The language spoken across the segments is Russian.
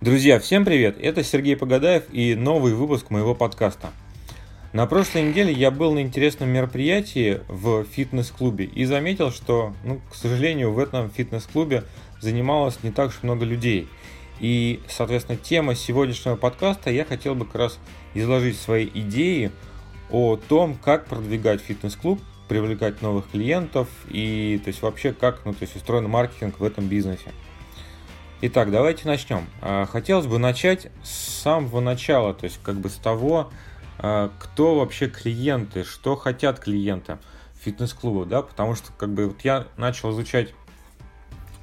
Друзья, всем привет! Это Сергей Погадаев и новый выпуск моего подкаста. На прошлой неделе я был на интересном мероприятии в фитнес-клубе и заметил, что, ну, к сожалению, в этом фитнес-клубе занималось не так уж много людей. И, соответственно, тема сегодняшнего подкаста я хотел бы как раз изложить свои идеи о том, как продвигать фитнес-клуб, привлекать новых клиентов и то есть вообще как ну, то есть устроен маркетинг в этом бизнесе. Итак, давайте начнем. А, хотелось бы начать с самого начала, то есть как бы с того, а, кто вообще клиенты, что хотят клиенты фитнес-клуба, да, потому что как бы вот я начал изучать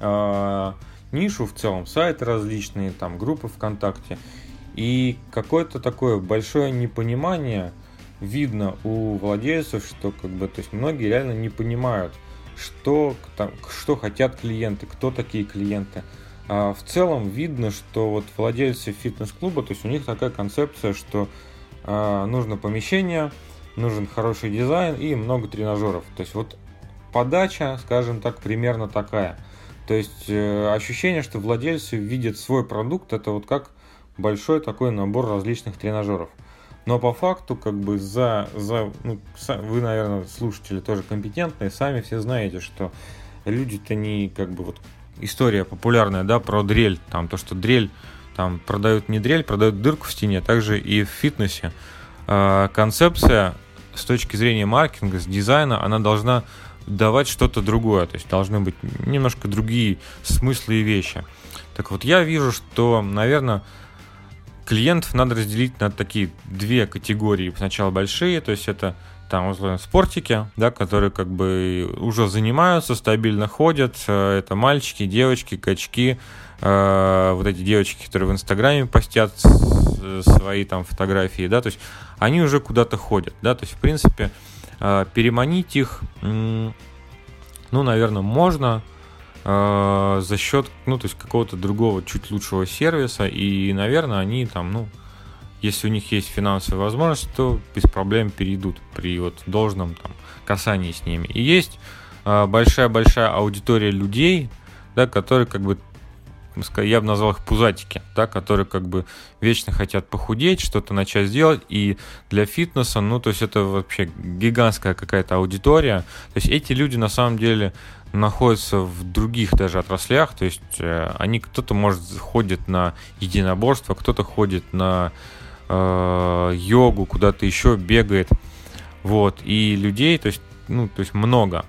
э, нишу в целом, сайты различные, там группы ВКонтакте, и какое-то такое большое непонимание видно у владельцев, что как бы, то есть многие реально не понимают, что, там, что хотят клиенты, кто такие клиенты. А в целом видно, что вот владельцы фитнес-клуба, то есть у них такая концепция, что а, нужно помещение, нужен хороший дизайн и много тренажеров. То есть вот подача, скажем так, примерно такая. То есть э, ощущение, что владельцы видят свой продукт, это вот как большой такой набор различных тренажеров. Но по факту, как бы за, за ну, вы, наверное, слушатели тоже компетентные, сами все знаете, что люди-то не как бы вот история популярная, да, про дрель, там то, что дрель, там продают не дрель, продают дырку в стене, также и в фитнесе. Э, концепция с точки зрения маркетинга, с дизайна, она должна давать что-то другое, то есть должны быть немножко другие смыслы и вещи. Так вот, я вижу, что, наверное, клиентов надо разделить на такие две категории. Сначала большие, то есть это там, условно, спортики, да, которые как бы уже занимаются, стабильно ходят. Э, это мальчики, девочки, качки, э, вот эти девочки, которые в Инстаграме постят свои там фотографии, да, то есть они уже куда-то ходят, да, то есть, в принципе, э, переманить их, ну, наверное, можно за счет, ну, то есть какого-то другого, чуть лучшего сервиса, и, наверное, они там, ну, если у них есть финансовая возможность, то без проблем перейдут при вот должном там касании с ними. И есть а, большая-большая аудитория людей, да, которые как бы я бы назвал их пузатики, да, которые как бы вечно хотят похудеть, что-то начать делать, и для фитнеса, ну, то есть это вообще гигантская какая-то аудитория, то есть эти люди на самом деле находятся в других даже отраслях, то есть э, они, кто-то может ходит на единоборство, кто-то ходит на э, йогу, куда-то еще бегает. Вот, и людей, то есть, ну, то есть много.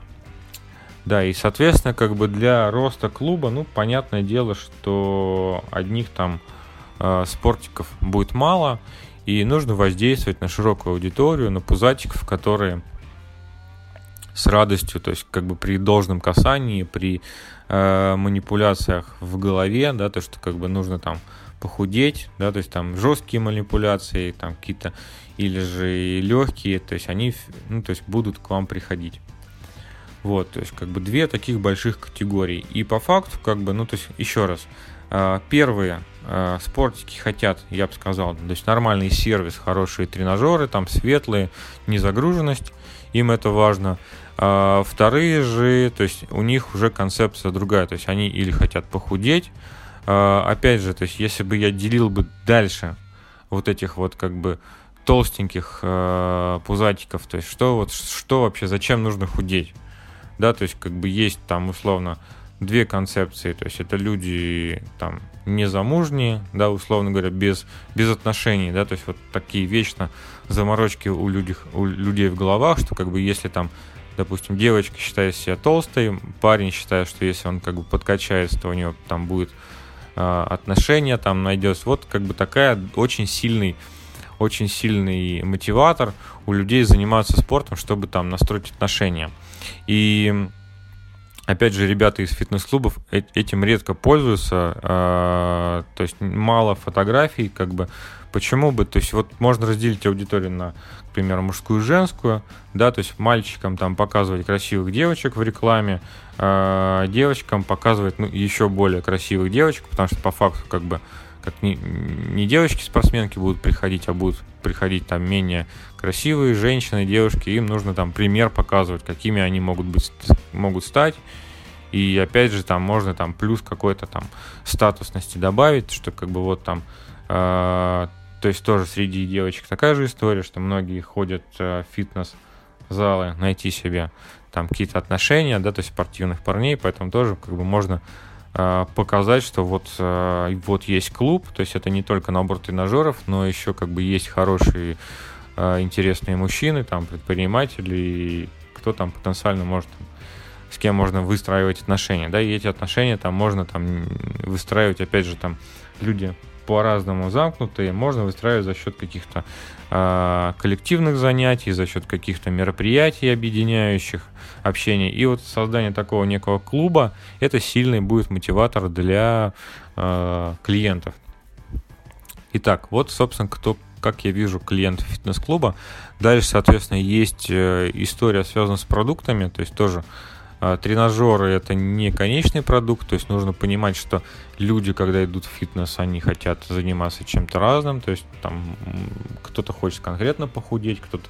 Да, и, соответственно, как бы для роста клуба, ну, понятное дело, что одних там э, спортиков будет мало, и нужно воздействовать на широкую аудиторию, на пузатиков, которые с радостью, то есть как бы при должном касании, при э, манипуляциях в голове, да, то что как бы нужно там похудеть, да, то есть там жесткие манипуляции, там какие-то, или же легкие, то есть они, ну, то есть будут к вам приходить. Вот, то есть как бы две таких больших категории. И по факту, как бы, ну, то есть еще раз, а, первые а, спортики хотят, я бы сказал, то есть нормальный сервис, хорошие тренажеры, там светлые, незагруженность, им это важно. А вторые же, то есть у них уже концепция другая, то есть они или хотят похудеть, опять же, то есть если бы я делил бы дальше вот этих вот как бы толстеньких пузатиков, то есть что вот что вообще, зачем нужно худеть, да, то есть как бы есть там условно две концепции, то есть это люди там незамужние, да, условно говоря, без, без отношений, да, то есть вот такие вечно заморочки у людей, у людей в головах, что как бы если там, допустим, девочка считает себя толстой, парень считает, что если он как бы подкачается, то у него там будет а, отношения там найдется. Вот как бы такая очень сильный очень сильный мотиватор у людей заниматься спортом, чтобы там настроить отношения. И опять же, ребята из фитнес-клубов э, этим редко пользуются, а, то есть мало фотографий, как бы Почему бы? То есть вот можно разделить аудиторию на, к примеру, мужскую и женскую, да, то есть мальчикам там показывать красивых девочек в рекламе, э, девочкам показывать ну, еще более красивых девочек, потому что по факту как бы как не, не девочки-спортсменки будут приходить, а будут приходить там менее красивые женщины, девушки, им нужно там пример показывать, какими они могут быть, могут стать. И опять же, там можно там плюс какой-то там статусности добавить, что как бы вот там, э, то есть тоже среди девочек такая же история, что многие ходят э, в фитнес-залы найти себе там какие-то отношения, да, то есть спортивных парней, поэтому тоже как бы можно показать, что вот, э, вот есть клуб, то есть это не только набор тренажеров, но еще как бы есть хорошие, э, интересные мужчины, там, предприниматели, кто там потенциально может с кем можно выстраивать отношения, да, и эти отношения там можно там выстраивать, опять же, там люди по-разному замкнутые, можно выстраивать за счет каких-то э, коллективных занятий, за счет каких-то мероприятий, объединяющих общение. И вот создание такого некого клуба это сильный будет мотиватор для э, клиентов. Итак, вот, собственно, кто, как я вижу клиентов фитнес-клуба. Дальше, соответственно, есть э, история, связанная с продуктами, то есть тоже тренажеры это не конечный продукт, то есть нужно понимать, что люди, когда идут в фитнес, они хотят заниматься чем-то разным, то есть там кто-то хочет конкретно похудеть, кто-то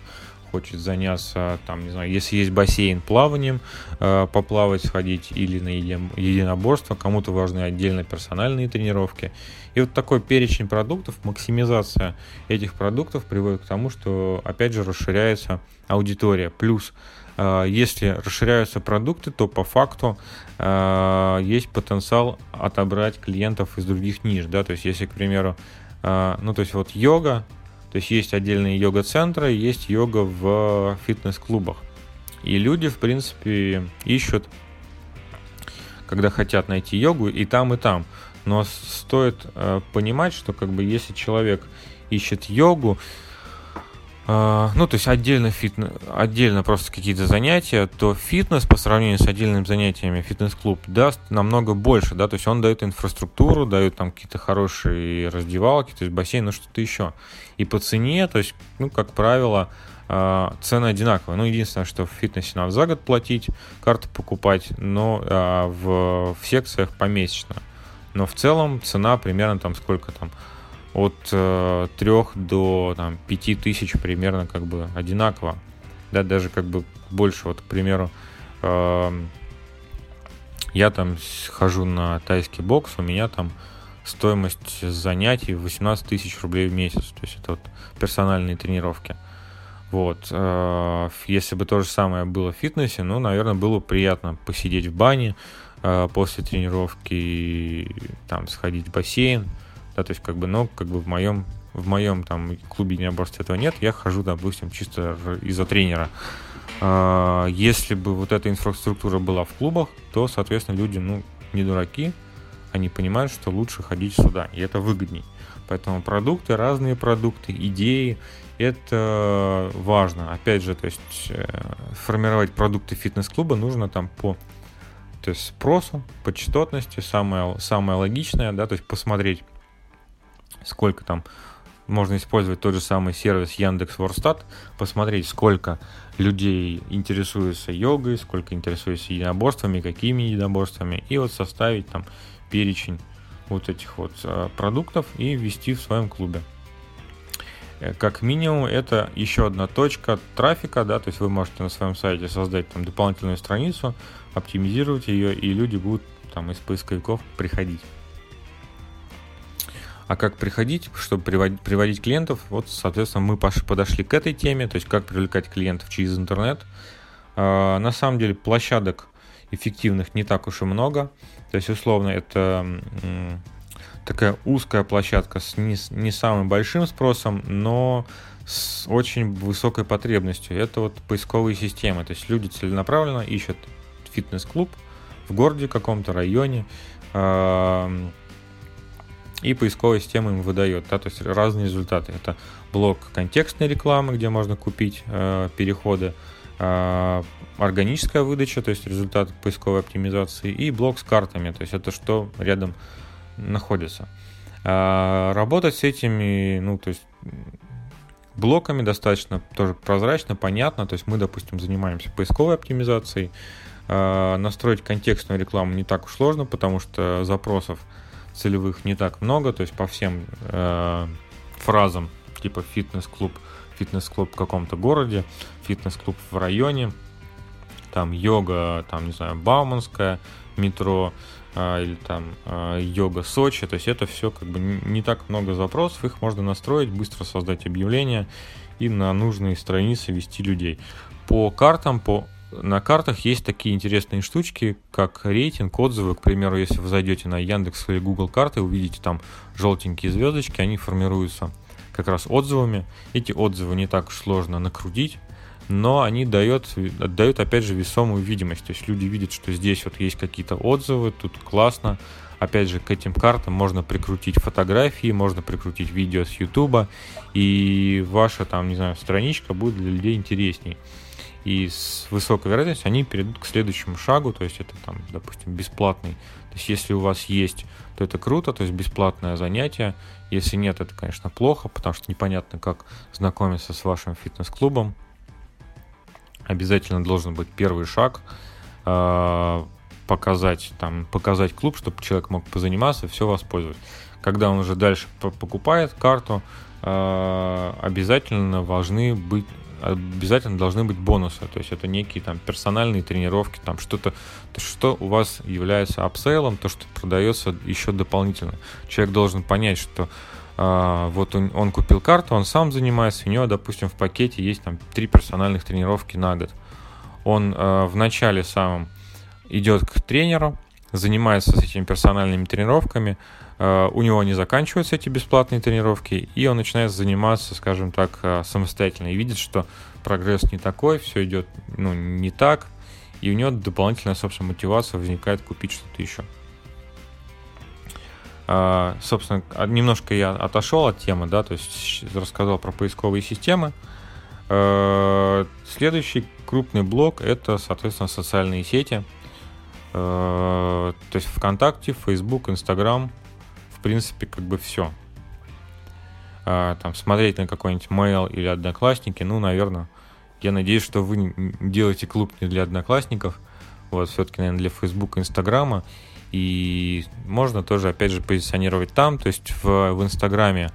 хочет заняться, там, не знаю, если есть бассейн, плаванием, э, поплавать, сходить или на единоборство, кому-то важны отдельно персональные тренировки. И вот такой перечень продуктов, максимизация этих продуктов приводит к тому, что, опять же, расширяется аудитория. Плюс если расширяются продукты, то по факту э, есть потенциал отобрать клиентов из других ниш, да, то есть если, к примеру, э, ну, то есть вот йога, то есть есть отдельные йога-центры, есть йога в фитнес-клубах. И люди, в принципе, ищут, когда хотят найти йогу, и там, и там. Но стоит э, понимать, что как бы если человек ищет йогу, ну, то есть отдельно фитнес, отдельно просто какие-то занятия, то фитнес по сравнению с отдельными занятиями фитнес-клуб даст намного больше, да, то есть он дает инфраструктуру, дает там какие-то хорошие раздевалки, то есть бассейн, ну что-то еще. И по цене, то есть, ну, как правило, а, цены одинаковые. Ну, единственное, что в фитнесе надо за год платить, карту покупать, но а, в, в секциях помесячно. Но в целом цена примерно там сколько там, от э, 3 до там, 5 тысяч примерно как бы одинаково. Да, даже как бы больше. Вот, к примеру, э, я там хожу на тайский бокс, у меня там стоимость занятий 18 тысяч рублей в месяц. То есть это вот персональные тренировки. Вот. Э, если бы то же самое было в фитнесе, ну, наверное, было приятно посидеть в бане э, после тренировки, там, сходить в бассейн, да, то есть как бы, но как бы в моем в моем там клубе единоборств этого нет, я хожу, допустим, чисто из-за тренера. А, если бы вот эта инфраструктура была в клубах, то, соответственно, люди, ну, не дураки, они понимают, что лучше ходить сюда, и это выгодней. Поэтому продукты, разные продукты, идеи, это важно. Опять же, то есть э, формировать продукты фитнес-клуба нужно там по то есть спросу, по частотности, самое, самое логичное, да, то есть посмотреть сколько там можно использовать тот же самый сервис Яндекс Ворстат, посмотреть, сколько людей интересуются йогой, сколько интересуются единоборствами, какими единоборствами, и вот составить там перечень вот этих вот а, продуктов и ввести в своем клубе. Э, как минимум, это еще одна точка трафика, да, то есть вы можете на своем сайте создать там дополнительную страницу, оптимизировать ее, и люди будут там из поисковиков приходить. А как приходить, чтобы приводить, приводить клиентов, вот, соответственно, мы подошли к этой теме, то есть как привлекать клиентов через интернет. А, на самом деле площадок эффективных не так уж и много. То есть, условно, это такая узкая площадка с не, не самым большим спросом, но с очень высокой потребностью. Это вот поисковые системы. То есть люди целенаправленно ищут фитнес-клуб в городе каком-то районе, и поисковая система им выдает, да, то есть разные результаты. Это блок контекстной рекламы, где можно купить э, переходы, э, органическая выдача, то есть результат поисковой оптимизации, и блок с картами, то есть это что рядом находится. Э, работать с этими, ну, то есть блоками достаточно тоже прозрачно, понятно, то есть мы, допустим, занимаемся поисковой оптимизацией, э, настроить контекстную рекламу не так уж сложно, потому что запросов целевых не так много, то есть по всем э, фразам типа фитнес-клуб, фитнес-клуб в каком-то городе, фитнес-клуб в районе, там йога, там, не знаю, Бауманская, метро, э, или там э, йога Сочи, то есть это все как бы не так много запросов, их можно настроить, быстро создать объявление и на нужные страницы вести людей. По картам, по на картах есть такие интересные штучки, как рейтинг, отзывы. К примеру, если вы зайдете на Яндекс или Google карты, увидите там желтенькие звездочки, они формируются как раз отзывами. Эти отзывы не так уж сложно накрутить, но они дают, отдают опять же весомую видимость. То есть люди видят, что здесь вот есть какие-то отзывы, тут классно. Опять же, к этим картам можно прикрутить фотографии, можно прикрутить видео с YouTube, и ваша там, не знаю, страничка будет для людей интересней и с высокой вероятностью они перейдут к следующему шагу, то есть это там, допустим, бесплатный. То есть если у вас есть, то это круто, то есть бесплатное занятие. Если нет, это, конечно, плохо, потому что непонятно, как знакомиться с вашим фитнес-клубом. Обязательно должен быть первый шаг, а, показать, там, показать клуб, чтобы человек мог позаниматься, все воспользовать. Когда он уже дальше покупает карту, а, обязательно должны быть обязательно должны быть бонусы, то есть это некие там персональные тренировки, там что-то, то, что у вас является апсейлом, то, что продается еще дополнительно. Человек должен понять, что э, вот он, он купил карту, он сам занимается, у него, допустим, в пакете есть там три персональных тренировки на год. Он э, в начале самом идет к тренеру, занимается с этими персональными тренировками, у него не заканчиваются эти бесплатные тренировки, и он начинает заниматься, скажем так, э, самостоятельно и видит, что прогресс не такой, все идет ну, не так, и у него дополнительная, собственно, мотивация возникает купить что-то еще. Uh, собственно, немножко я отошел от темы, да, то есть рассказал про поисковые системы. Следующий крупный блок это, соответственно, социальные сети. То есть ВКонтакте, Facebook, Instagram, принципе, как бы все. А, там, смотреть на какой-нибудь mail или одноклассники, ну, наверное, я надеюсь, что вы делаете клуб не для одноклассников, вот, все-таки, наверное, для Facebook, Инстаграма, и можно тоже, опять же, позиционировать там, то есть в, в Инстаграме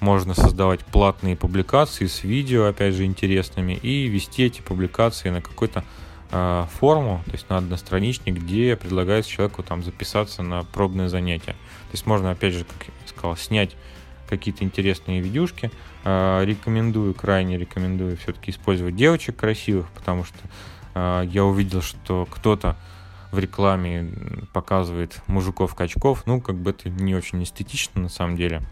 можно создавать платные публикации с видео, опять же, интересными, и вести эти публикации на какой-то э, форму, то есть на одностраничник, где предлагается человеку там записаться на пробное занятие. То есть можно, опять же, как я сказал, снять какие-то интересные видюшки. Э, рекомендую, крайне рекомендую все-таки использовать девочек красивых, потому что э, я увидел, что кто-то в рекламе показывает мужиков-качков. Ну, как бы это не очень эстетично на самом деле.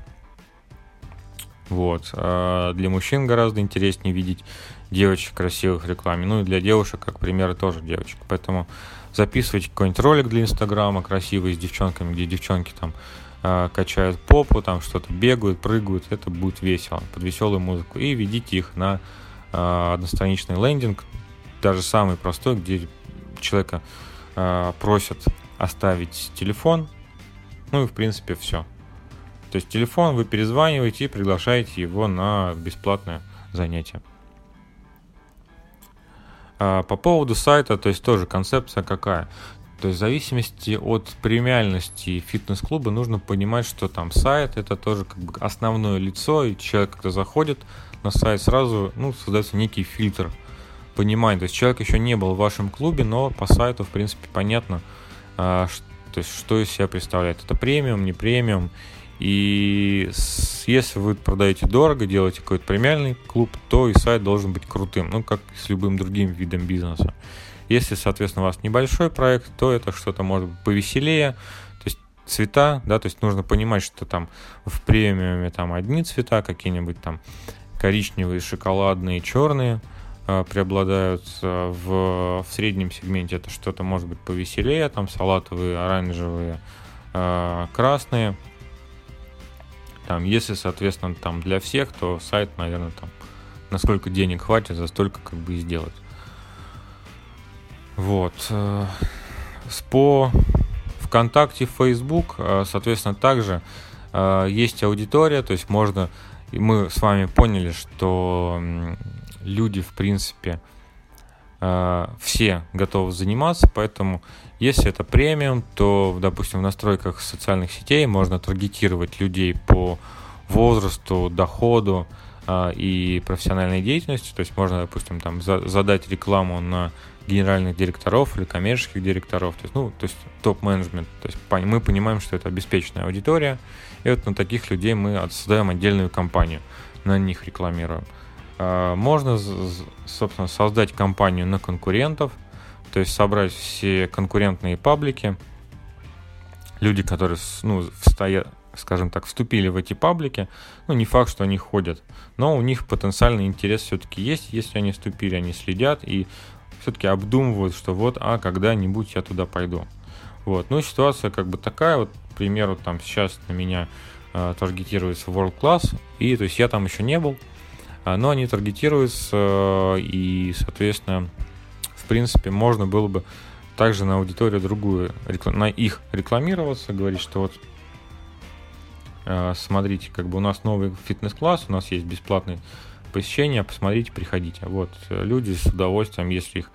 Вот. А для мужчин гораздо интереснее видеть девочек красивых в рекламе. Ну и для девушек, как пример, тоже девочек. Поэтому записывайте какой-нибудь ролик для Инстаграма красивый с девчонками, где девчонки там э, качают попу, там что-то бегают, прыгают. Это будет весело, под веселую музыку. И ведите их на э, одностраничный лендинг, даже самый простой, где человека э, просят оставить телефон. Ну и в принципе все. То есть телефон вы перезваниваете и приглашаете его на бесплатное занятие. А по поводу сайта, то есть тоже концепция какая? То есть в зависимости от премиальности фитнес-клуба нужно понимать, что там сайт это тоже как бы основное лицо, и человек, когда заходит на сайт, сразу ну, создается некий фильтр понимания. То есть человек еще не был в вашем клубе, но по сайту, в принципе, понятно, а, то есть что из себя представляет. Это премиум, не премиум, и если вы продаете дорого, делаете какой-то премиальный клуб, то и сайт должен быть крутым, ну, как с любым другим видом бизнеса. Если, соответственно, у вас небольшой проект, то это что-то может быть повеселее, то есть цвета, да, то есть нужно понимать, что там в премиуме там одни цвета, какие-нибудь там коричневые, шоколадные, черные э, преобладают. В, в среднем сегменте это что-то может быть повеселее, там салатовые, оранжевые, э, красные – там, если, соответственно, там для всех, то сайт, наверное, там, насколько денег хватит, за столько как бы и сделать. Вот. Э, по ВКонтакте, Facebook, э, соответственно, также э, есть аудитория, то есть можно, мы с вами поняли, что люди, в принципе, все готовы заниматься, поэтому если это премиум, то, допустим, в настройках социальных сетей можно таргетировать людей по возрасту, доходу э, и профессиональной деятельности. То есть можно, допустим, там за, задать рекламу на генеральных директоров или коммерческих директоров, то есть, ну, то есть топ-менеджмент. То есть мы понимаем, что это обеспеченная аудитория, и вот на таких людей мы создаем отдельную компанию, на них рекламируем. А, можно, собственно, создать компанию на конкурентов, то есть собрать все конкурентные паблики, люди, которые, ну, стоят, скажем так, вступили в эти паблики, ну, не факт, что они ходят, но у них потенциальный интерес все-таки есть, если они вступили, они следят и все-таки обдумывают, что вот, а когда-нибудь я туда пойду. Вот, ну, ситуация как бы такая, вот, к примеру, там сейчас на меня э, таргетируется World Class, и, то есть, я там еще не был, но они таргетируются, э, и, соответственно, принципе, можно было бы также на аудиторию другую, на их рекламироваться, говорить, что вот э, смотрите, как бы у нас новый фитнес-класс, у нас есть бесплатное посещение, посмотрите, приходите. Вот, люди с удовольствием, если их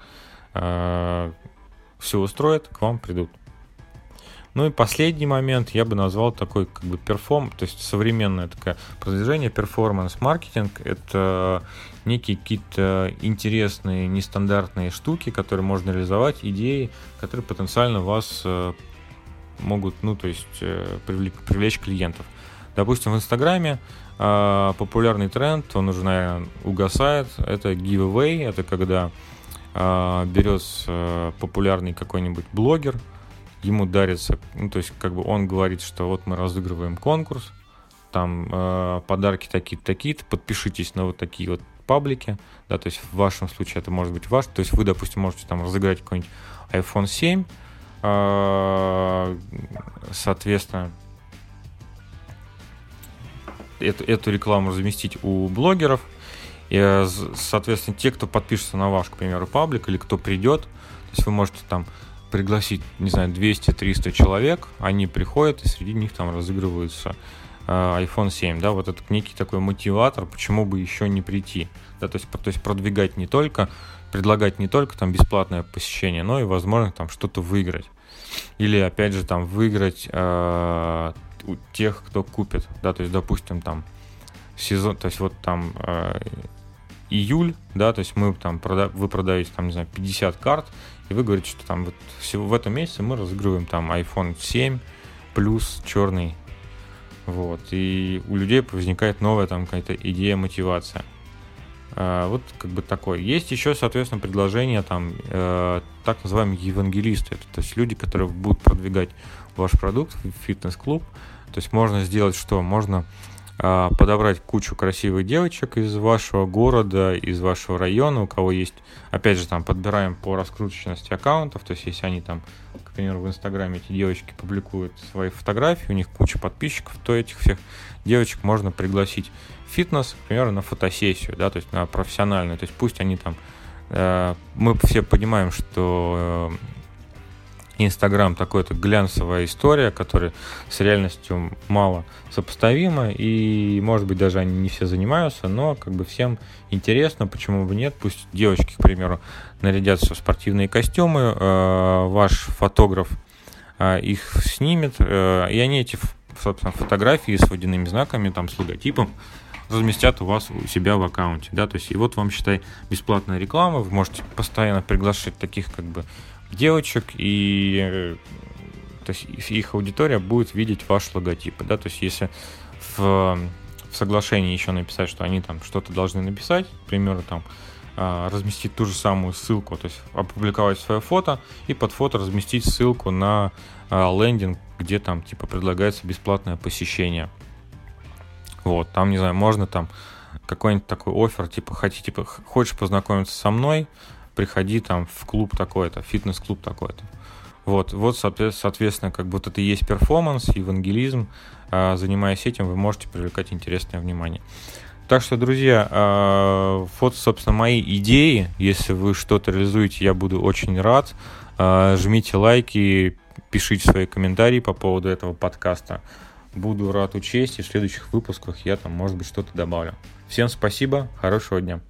э, все устроит, к вам придут. Ну и последний момент я бы назвал такой как бы перформ, то есть современное такое продвижение, перформанс-маркетинг. Это некие какие-то интересные, нестандартные штуки, которые можно реализовать, идеи, которые потенциально вас э, могут, ну то есть э, привлечь, клиентов. Допустим, в Инстаграме э, популярный тренд, он уже, наверное, угасает. Это giveaway, это когда берется популярный какой-нибудь блогер, ему дарится, ну, то есть, как бы он говорит, что вот мы разыгрываем конкурс, там э, подарки такие-то, такие-то, подпишитесь на вот такие вот паблики, да, то есть в вашем случае это может быть ваш, то есть вы, допустим, можете там разыграть какой-нибудь iPhone 7, э, соответственно, эту, эту рекламу разместить у блогеров, и, э, соответственно, те, кто подпишется на ваш, к примеру, паблик, или кто придет, то есть вы можете там пригласить, не знаю, 200-300 человек, они приходят, и среди них там разыгрываются э, iPhone 7, да, вот это некий такой мотиватор, почему бы еще не прийти, да, то есть, то есть продвигать не только, предлагать не только там бесплатное посещение, но и, возможно, там что-то выиграть. Или, опять же, там выиграть э, у тех, кто купит, да, то есть, допустим, там сезон, то есть вот там э, июль, да, то есть мы там прода вы продаете там, не знаю, 50 карт, и вы говорите, что там вот всего в этом месяце мы разыгрываем там iPhone 7 плюс черный. Вот. И у людей возникает новая там какая-то идея, мотивация. А, вот как бы такое. Есть еще, соответственно, предложение там э, так называемые евангелисты. Это, то есть люди, которые будут продвигать ваш продукт фитнес-клуб. То есть можно сделать что? Можно а, подобрать кучу красивых девочек из вашего города, из вашего района, у кого есть, опять же, там подбираем по раскруточности аккаунтов, то есть если они там, к примеру, в Инстаграме эти девочки публикуют свои фотографии, у них куча подписчиков, то этих всех девочек можно пригласить в фитнес, к примеру, на фотосессию, да, то есть на профессиональную, то есть пусть они там, э, мы все понимаем, что э, Инстаграм такой-то глянцевая история, которая с реальностью мало сопоставима, и, может быть, даже они не все занимаются, но как бы всем интересно, почему бы нет, пусть девочки, к примеру, нарядятся в спортивные костюмы, э, ваш фотограф э, их снимет, э, и они эти, собственно, фотографии с водяными знаками, там, с логотипом, разместят у вас у себя в аккаунте, да, то есть и вот вам, считай, бесплатная реклама, вы можете постоянно приглашать таких как бы девочек, и э, то есть их аудитория будет видеть ваш логотип. Да? То есть если в, в соглашении еще написать, что они там что-то должны написать, к примеру, там а, разместить ту же самую ссылку, то есть опубликовать свое фото и под фото разместить ссылку на а, лендинг, где там типа предлагается бесплатное посещение. Вот, там, не знаю, можно там какой-нибудь такой офер, типа, хотите, типа, хочешь познакомиться со мной, приходи там в клуб такой-то, фитнес-клуб такой-то. Вот, вот, соответственно, как будто это и есть перформанс, евангелизм. А, занимаясь этим, вы можете привлекать интересное внимание. Так что, друзья, а, вот, собственно, мои идеи. Если вы что-то реализуете, я буду очень рад. А, жмите лайки, пишите свои комментарии по поводу этого подкаста. Буду рад учесть, и в следующих выпусках я там, может быть, что-то добавлю. Всем спасибо, хорошего дня.